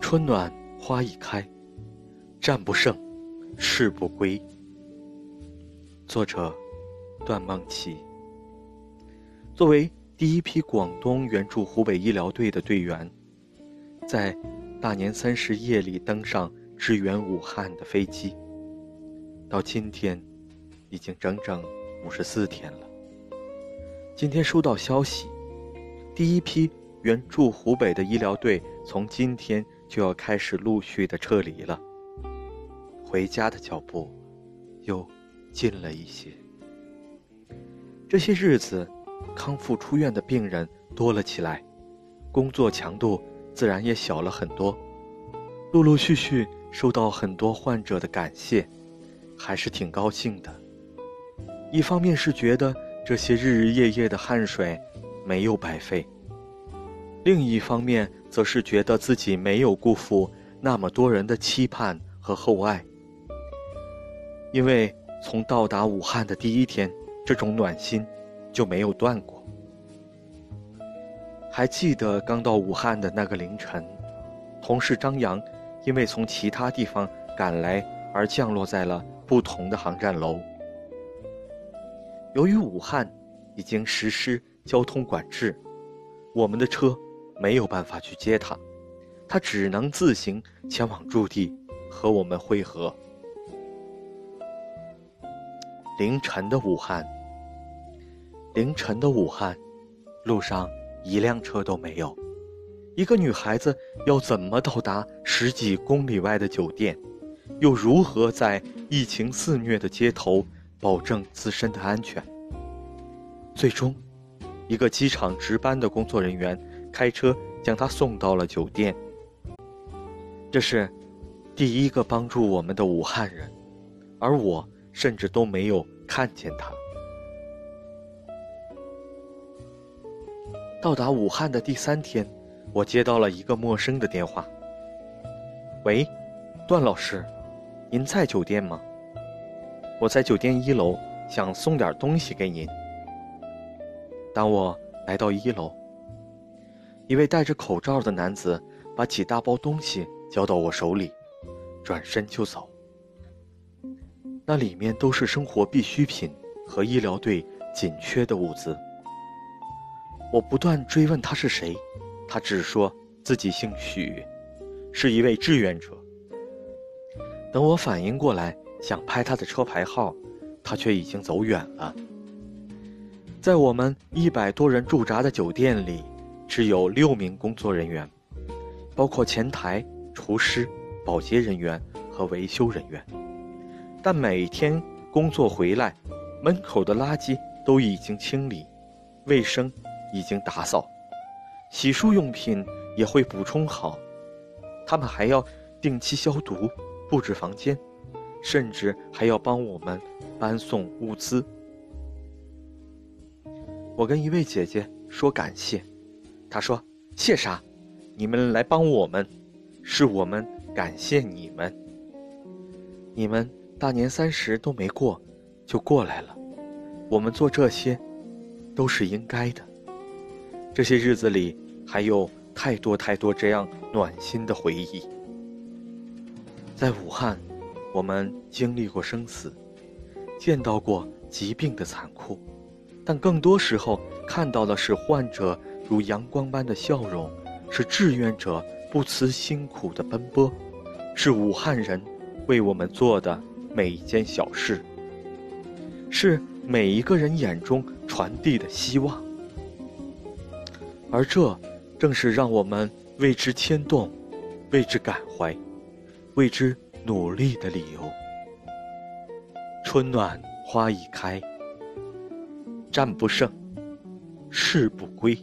春暖花已开，战不胜，誓不归。作者：段梦琪。作为第一批广东援助湖北医疗队的队员，在大年三十夜里登上支援武汉的飞机，到今天已经整整五十四天了。今天收到消息，第一批援助湖北的医疗队从今天就要开始陆续的撤离了。回家的脚步又近了一些。这些日子，康复出院的病人多了起来，工作强度自然也小了很多。陆陆续续收到很多患者的感谢，还是挺高兴的。一方面是觉得。这些日日夜夜的汗水没有白费。另一方面，则是觉得自己没有辜负那么多人的期盼和厚爱。因为从到达武汉的第一天，这种暖心就没有断过。还记得刚到武汉的那个凌晨，同事张扬因为从其他地方赶来而降落在了不同的航站楼。由于武汉已经实施交通管制，我们的车没有办法去接他，他只能自行前往驻地和我们会合。凌晨的武汉，凌晨的武汉，路上一辆车都没有。一个女孩子要怎么到达十几公里外的酒店？又如何在疫情肆虐的街头？保证自身的安全。最终，一个机场值班的工作人员开车将他送到了酒店。这是第一个帮助我们的武汉人，而我甚至都没有看见他。到达武汉的第三天，我接到了一个陌生的电话。喂，段老师，您在酒店吗？我在酒店一楼，想送点东西给您。当我来到一楼，一位戴着口罩的男子把几大包东西交到我手里，转身就走。那里面都是生活必需品和医疗队紧缺的物资。我不断追问他是谁，他只说自己姓许，是一位志愿者。等我反应过来。想拍他的车牌号，他却已经走远了。在我们一百多人驻扎的酒店里，只有六名工作人员，包括前台、厨师、保洁人员和维修人员。但每天工作回来，门口的垃圾都已经清理，卫生已经打扫，洗漱用品也会补充好。他们还要定期消毒、布置房间。甚至还要帮我们搬送物资。我跟一位姐姐说感谢，她说：“谢啥？你们来帮我们，是我们感谢你们。你们大年三十都没过，就过来了。我们做这些，都是应该的。这些日子里还有太多太多这样暖心的回忆。在武汉。”我们经历过生死，见到过疾病的残酷，但更多时候看到的是患者如阳光般的笑容，是志愿者不辞辛苦的奔波，是武汉人为我们做的每一件小事，是每一个人眼中传递的希望。而这正是让我们为之牵动，为之感怀，为之。努力的理由。春暖花已开，战不胜，誓不归。